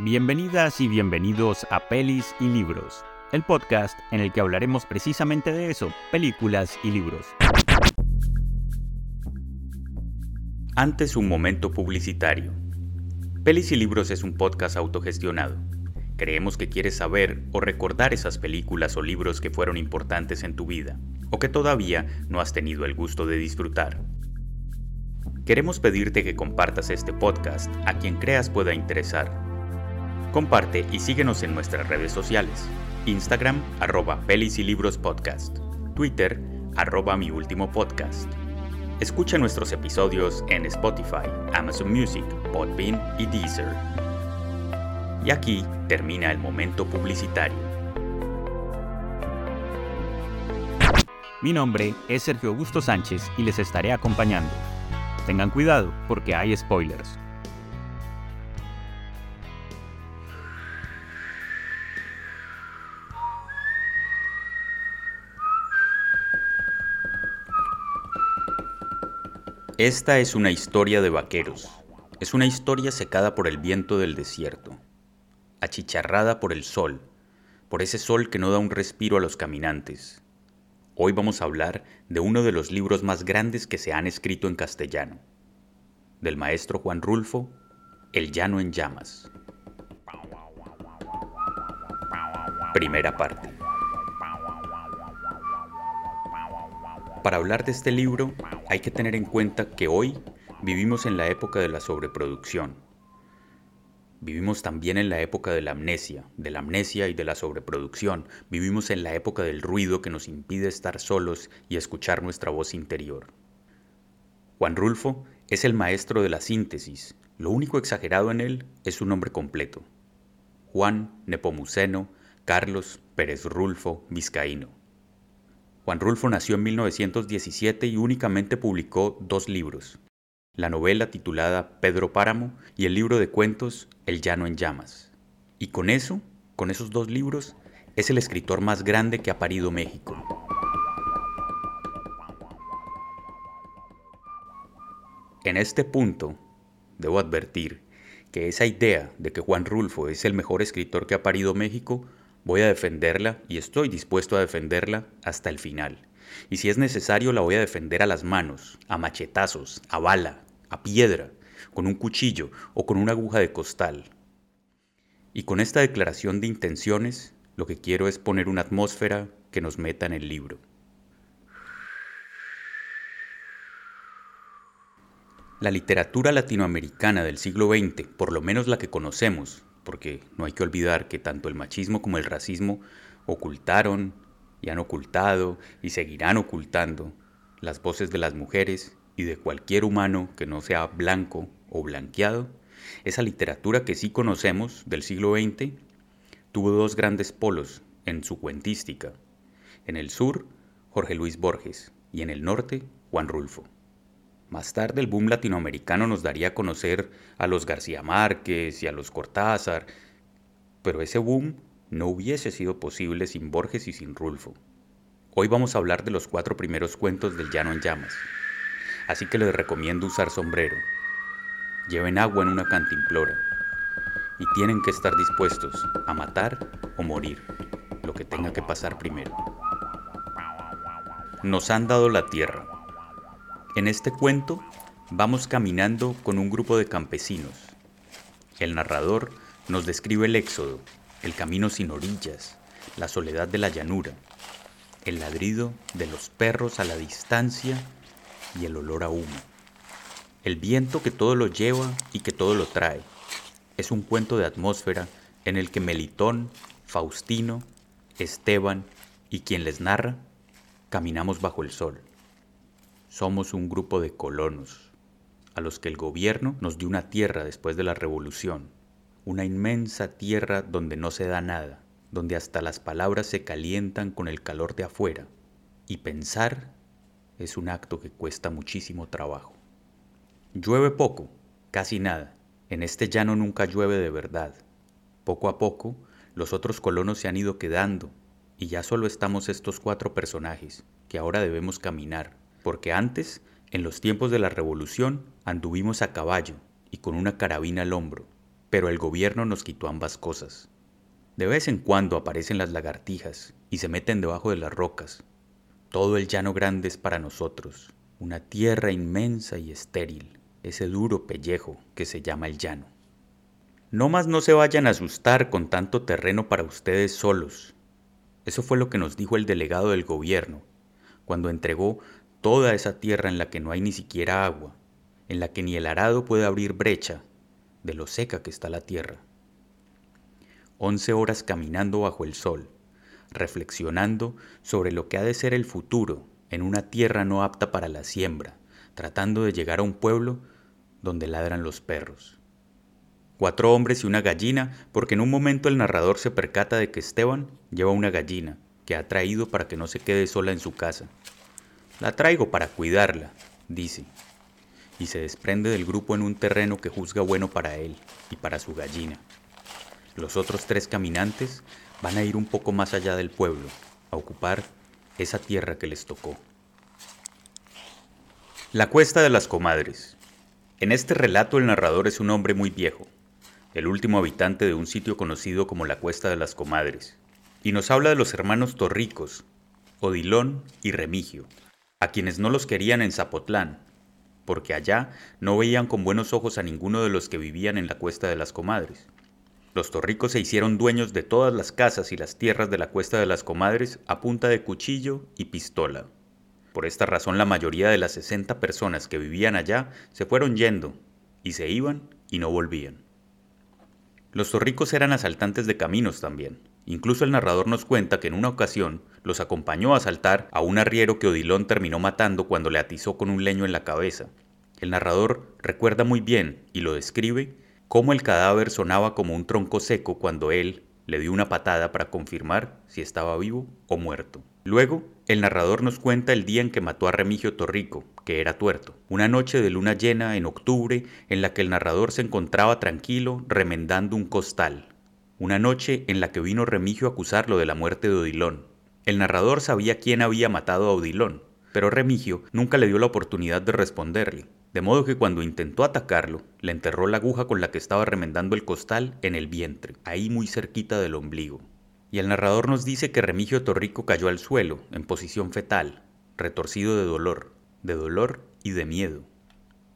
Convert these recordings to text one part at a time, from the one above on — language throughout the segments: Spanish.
Bienvenidas y bienvenidos a Pelis y Libros, el podcast en el que hablaremos precisamente de eso, películas y libros. Antes un momento publicitario. Pelis y Libros es un podcast autogestionado. Creemos que quieres saber o recordar esas películas o libros que fueron importantes en tu vida, o que todavía no has tenido el gusto de disfrutar. Queremos pedirte que compartas este podcast a quien creas pueda interesar. Comparte y síguenos en nuestras redes sociales. Instagram, arroba pelis y libros podcast. Twitter, arroba mi último podcast. Escucha nuestros episodios en Spotify, Amazon Music, Podbean y Deezer. Y aquí termina el momento publicitario. Mi nombre es Sergio Augusto Sánchez y les estaré acompañando. Tengan cuidado porque hay spoilers. Esta es una historia de vaqueros. Es una historia secada por el viento del desierto, achicharrada por el sol, por ese sol que no da un respiro a los caminantes, Hoy vamos a hablar de uno de los libros más grandes que se han escrito en castellano, del maestro Juan Rulfo, El llano en llamas. Primera parte. Para hablar de este libro hay que tener en cuenta que hoy vivimos en la época de la sobreproducción Vivimos también en la época de la amnesia, de la amnesia y de la sobreproducción. Vivimos en la época del ruido que nos impide estar solos y escuchar nuestra voz interior. Juan Rulfo es el maestro de la síntesis. Lo único exagerado en él es su nombre completo. Juan Nepomuceno Carlos Pérez Rulfo Vizcaíno. Juan Rulfo nació en 1917 y únicamente publicó dos libros, la novela titulada Pedro Páramo y el libro de cuentos El llano en llamas. Y con eso, con esos dos libros, es el escritor más grande que ha parido México. En este punto, debo advertir que esa idea de que Juan Rulfo es el mejor escritor que ha parido México, voy a defenderla y estoy dispuesto a defenderla hasta el final. Y si es necesario la voy a defender a las manos, a machetazos, a bala, a piedra, con un cuchillo o con una aguja de costal. Y con esta declaración de intenciones, lo que quiero es poner una atmósfera que nos meta en el libro. La literatura latinoamericana del siglo XX, por lo menos la que conocemos, porque no hay que olvidar que tanto el machismo como el racismo ocultaron y han ocultado y seguirán ocultando las voces de las mujeres y de cualquier humano que no sea blanco o blanqueado, esa literatura que sí conocemos del siglo XX tuvo dos grandes polos en su cuentística. En el sur, Jorge Luis Borges y en el norte, Juan Rulfo. Más tarde el boom latinoamericano nos daría a conocer a los García Márquez y a los Cortázar, pero ese boom no hubiese sido posible sin Borges y sin Rulfo. Hoy vamos a hablar de los cuatro primeros cuentos del Llano en Llamas, así que les recomiendo usar sombrero. Lleven agua en una cantimplora y tienen que estar dispuestos a matar o morir, lo que tenga que pasar primero. Nos han dado la tierra. En este cuento vamos caminando con un grupo de campesinos. El narrador nos describe el éxodo, el camino sin orillas, la soledad de la llanura, el ladrido de los perros a la distancia y el olor a humo. El viento que todo lo lleva y que todo lo trae. Es un cuento de atmósfera en el que Melitón, Faustino, Esteban y quien les narra caminamos bajo el sol. Somos un grupo de colonos, a los que el gobierno nos dio una tierra después de la revolución, una inmensa tierra donde no se da nada, donde hasta las palabras se calientan con el calor de afuera, y pensar es un acto que cuesta muchísimo trabajo. Llueve poco, casi nada. En este llano nunca llueve de verdad. Poco a poco, los otros colonos se han ido quedando y ya solo estamos estos cuatro personajes que ahora debemos caminar, porque antes, en los tiempos de la revolución, anduvimos a caballo y con una carabina al hombro, pero el gobierno nos quitó ambas cosas. De vez en cuando aparecen las lagartijas y se meten debajo de las rocas. Todo el llano grande es para nosotros, una tierra inmensa y estéril, ese duro pellejo que se llama el llano. No más no se vayan a asustar con tanto terreno para ustedes solos. Eso fue lo que nos dijo el delegado del gobierno, cuando entregó toda esa tierra en la que no hay ni siquiera agua, en la que ni el arado puede abrir brecha, de lo seca que está la tierra. Once horas caminando bajo el sol, reflexionando sobre lo que ha de ser el futuro en una tierra no apta para la siembra, tratando de llegar a un pueblo donde ladran los perros cuatro hombres y una gallina, porque en un momento el narrador se percata de que Esteban lleva una gallina que ha traído para que no se quede sola en su casa. La traigo para cuidarla, dice, y se desprende del grupo en un terreno que juzga bueno para él y para su gallina. Los otros tres caminantes van a ir un poco más allá del pueblo, a ocupar esa tierra que les tocó. La cuesta de las comadres. En este relato el narrador es un hombre muy viejo, el último habitante de un sitio conocido como la Cuesta de las Comadres, y nos habla de los hermanos Torricos, Odilón y Remigio, a quienes no los querían en Zapotlán, porque allá no veían con buenos ojos a ninguno de los que vivían en la Cuesta de las Comadres. Los torricos se hicieron dueños de todas las casas y las tierras de la Cuesta de las Comadres a punta de cuchillo y pistola. Por esta razón la mayoría de las 60 personas que vivían allá se fueron yendo, y se iban y no volvían. Los torricos eran asaltantes de caminos también. Incluso el narrador nos cuenta que en una ocasión los acompañó a asaltar a un arriero que Odilón terminó matando cuando le atizó con un leño en la cabeza. El narrador recuerda muy bien y lo describe cómo el cadáver sonaba como un tronco seco cuando él le dio una patada para confirmar si estaba vivo o muerto. Luego, el narrador nos cuenta el día en que mató a Remigio Torrico, que era tuerto, una noche de luna llena en octubre en la que el narrador se encontraba tranquilo remendando un costal, una noche en la que vino Remigio a acusarlo de la muerte de Odilón. El narrador sabía quién había matado a Odilón, pero Remigio nunca le dio la oportunidad de responderle, de modo que cuando intentó atacarlo, le enterró la aguja con la que estaba remendando el costal en el vientre, ahí muy cerquita del ombligo. Y el narrador nos dice que Remigio Torrico cayó al suelo, en posición fetal, retorcido de dolor, de dolor y de miedo.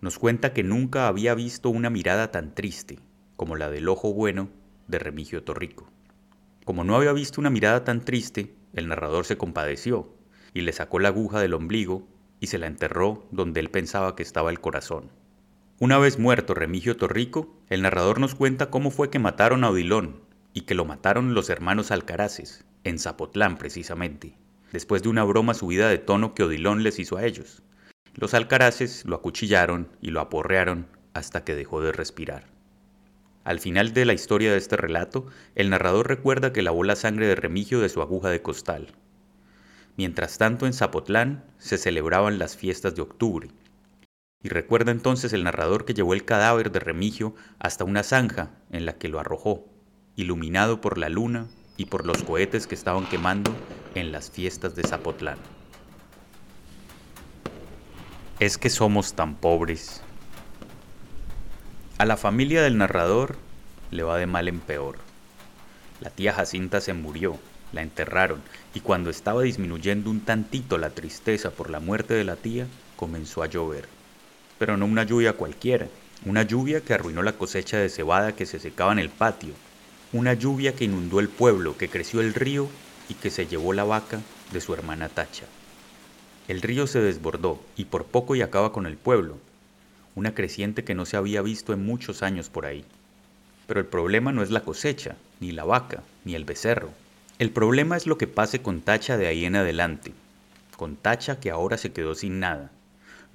Nos cuenta que nunca había visto una mirada tan triste como la del ojo bueno de Remigio Torrico. Como no había visto una mirada tan triste, el narrador se compadeció y le sacó la aguja del ombligo y se la enterró donde él pensaba que estaba el corazón. Una vez muerto Remigio Torrico, el narrador nos cuenta cómo fue que mataron a Odilón, y que lo mataron los hermanos Alcaraces, en Zapotlán precisamente, después de una broma subida de tono que Odilón les hizo a ellos. Los Alcaraces lo acuchillaron y lo aporrearon hasta que dejó de respirar. Al final de la historia de este relato, el narrador recuerda que lavó la sangre de Remigio de su aguja de costal. Mientras tanto, en Zapotlán se celebraban las fiestas de octubre. Y recuerda entonces el narrador que llevó el cadáver de Remigio hasta una zanja en la que lo arrojó, iluminado por la luna y por los cohetes que estaban quemando en las fiestas de Zapotlán. Es que somos tan pobres. A la familia del narrador le va de mal en peor. La tía Jacinta se murió, la enterraron, y cuando estaba disminuyendo un tantito la tristeza por la muerte de la tía, comenzó a llover. Pero no una lluvia cualquiera, una lluvia que arruinó la cosecha de cebada que se secaba en el patio una lluvia que inundó el pueblo, que creció el río y que se llevó la vaca de su hermana Tacha. El río se desbordó y por poco y acaba con el pueblo, una creciente que no se había visto en muchos años por ahí. Pero el problema no es la cosecha, ni la vaca, ni el becerro. El problema es lo que pase con Tacha de ahí en adelante, con Tacha que ahora se quedó sin nada.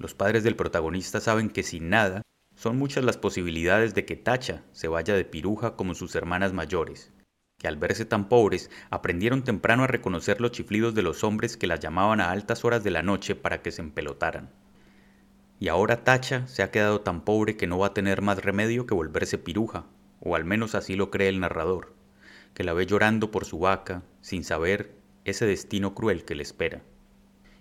Los padres del protagonista saben que sin nada son muchas las posibilidades de que Tacha se vaya de piruja como sus hermanas mayores, que al verse tan pobres aprendieron temprano a reconocer los chiflidos de los hombres que las llamaban a altas horas de la noche para que se empelotaran. Y ahora Tacha se ha quedado tan pobre que no va a tener más remedio que volverse piruja, o al menos así lo cree el narrador, que la ve llorando por su vaca, sin saber ese destino cruel que le espera.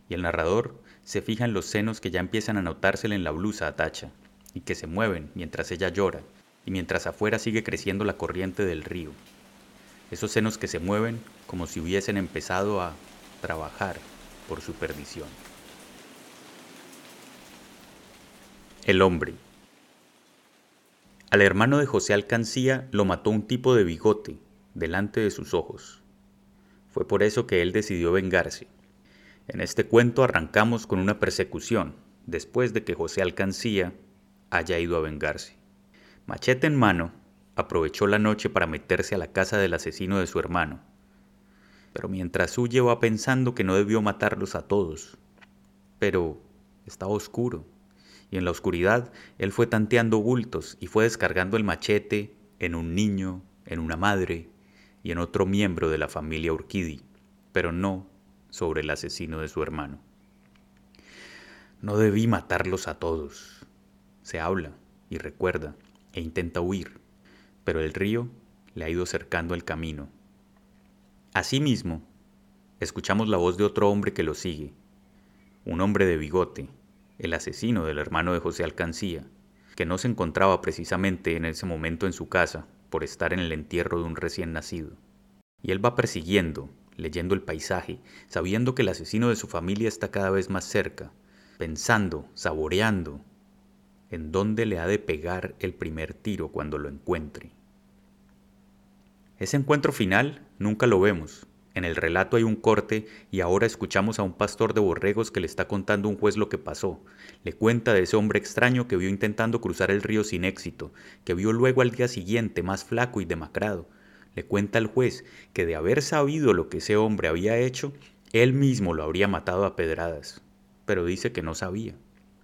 Y el narrador se fija en los senos que ya empiezan a notársele en la blusa a Tacha, y que se mueven mientras ella llora, y mientras afuera sigue creciendo la corriente del río. Esos senos que se mueven como si hubiesen empezado a trabajar por su perdición. El hombre. Al hermano de José Alcancía lo mató un tipo de bigote delante de sus ojos. Fue por eso que él decidió vengarse. En este cuento arrancamos con una persecución, después de que José Alcancía haya ido a vengarse. Machete en mano, aprovechó la noche para meterse a la casa del asesino de su hermano. Pero mientras huye va pensando que no debió matarlos a todos. Pero estaba oscuro y en la oscuridad él fue tanteando bultos y fue descargando el machete en un niño, en una madre y en otro miembro de la familia Urquidi, pero no sobre el asesino de su hermano. No debí matarlos a todos. Se habla y recuerda e intenta huir, pero el río le ha ido cercando el camino. Asimismo, escuchamos la voz de otro hombre que lo sigue, un hombre de bigote, el asesino del hermano de José Alcancía, que no se encontraba precisamente en ese momento en su casa por estar en el entierro de un recién nacido. Y él va persiguiendo, leyendo el paisaje, sabiendo que el asesino de su familia está cada vez más cerca, pensando, saboreando, en dónde le ha de pegar el primer tiro cuando lo encuentre. Ese encuentro final nunca lo vemos, en el relato hay un corte y ahora escuchamos a un pastor de borregos que le está contando un juez lo que pasó. Le cuenta de ese hombre extraño que vio intentando cruzar el río sin éxito, que vio luego al día siguiente más flaco y demacrado. Le cuenta al juez que de haber sabido lo que ese hombre había hecho, él mismo lo habría matado a pedradas. Pero dice que no sabía.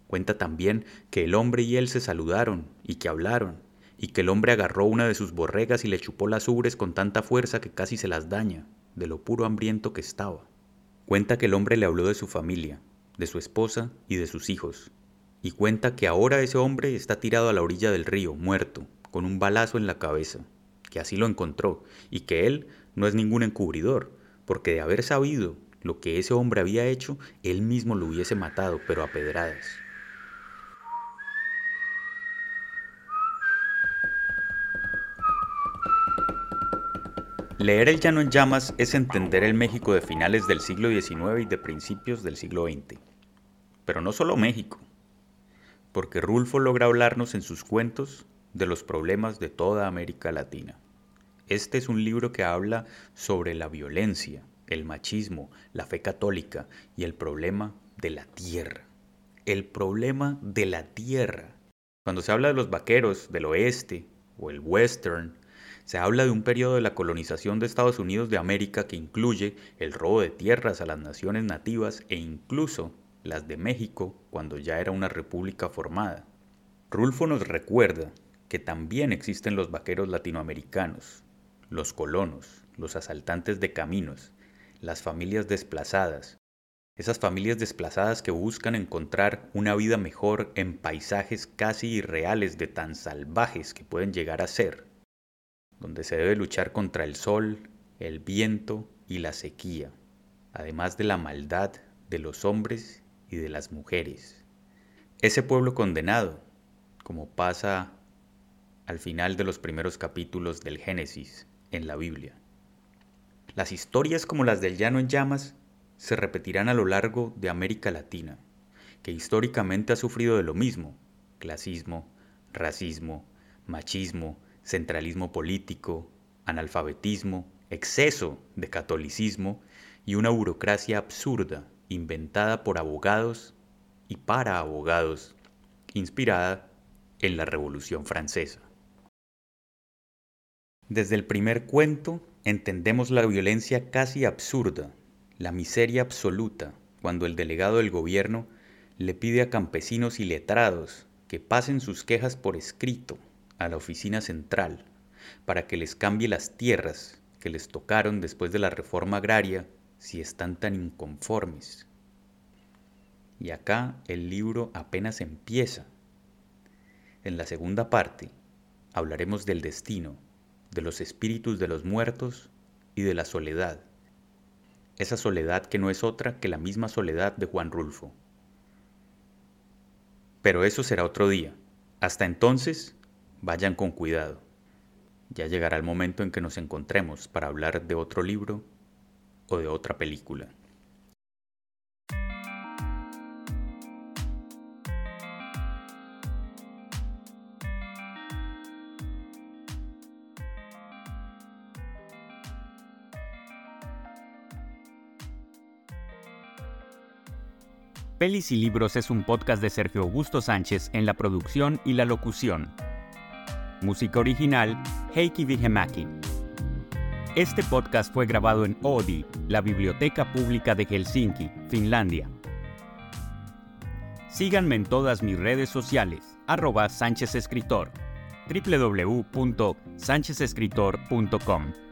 Cuenta también que el hombre y él se saludaron y que hablaron, y que el hombre agarró una de sus borregas y le chupó las ubres con tanta fuerza que casi se las daña de lo puro hambriento que estaba. Cuenta que el hombre le habló de su familia, de su esposa y de sus hijos, y cuenta que ahora ese hombre está tirado a la orilla del río, muerto, con un balazo en la cabeza, que así lo encontró, y que él no es ningún encubridor, porque de haber sabido lo que ese hombre había hecho, él mismo lo hubiese matado, pero a pedradas. Leer El Llano en Llamas es entender el México de finales del siglo XIX y de principios del siglo XX. Pero no solo México, porque Rulfo logra hablarnos en sus cuentos de los problemas de toda América Latina. Este es un libro que habla sobre la violencia, el machismo, la fe católica y el problema de la tierra. El problema de la tierra. Cuando se habla de los vaqueros del oeste o el western, se habla de un periodo de la colonización de Estados Unidos de América que incluye el robo de tierras a las naciones nativas e incluso las de México cuando ya era una república formada. Rulfo nos recuerda que también existen los vaqueros latinoamericanos, los colonos, los asaltantes de caminos, las familias desplazadas, esas familias desplazadas que buscan encontrar una vida mejor en paisajes casi irreales de tan salvajes que pueden llegar a ser donde se debe luchar contra el sol, el viento y la sequía, además de la maldad de los hombres y de las mujeres. Ese pueblo condenado, como pasa al final de los primeros capítulos del Génesis en la Biblia. Las historias como las del llano en llamas se repetirán a lo largo de América Latina, que históricamente ha sufrido de lo mismo, clasismo, racismo, machismo, centralismo político, analfabetismo, exceso de catolicismo y una burocracia absurda inventada por abogados y para abogados, inspirada en la Revolución Francesa. Desde el primer cuento entendemos la violencia casi absurda, la miseria absoluta, cuando el delegado del gobierno le pide a campesinos y letrados que pasen sus quejas por escrito a la oficina central para que les cambie las tierras que les tocaron después de la reforma agraria si están tan inconformes. Y acá el libro apenas empieza. En la segunda parte hablaremos del destino, de los espíritus de los muertos y de la soledad. Esa soledad que no es otra que la misma soledad de Juan Rulfo. Pero eso será otro día. Hasta entonces, Vayan con cuidado. Ya llegará el momento en que nos encontremos para hablar de otro libro o de otra película. Pelis y Libros es un podcast de Sergio Augusto Sánchez en la producción y la locución. Música original, Heikki Vihemaki. Este podcast fue grabado en Oodi, la Biblioteca Pública de Helsinki, Finlandia. Síganme en todas mis redes sociales, arroba Sánchez Escritor, www.sanchezescritor.com.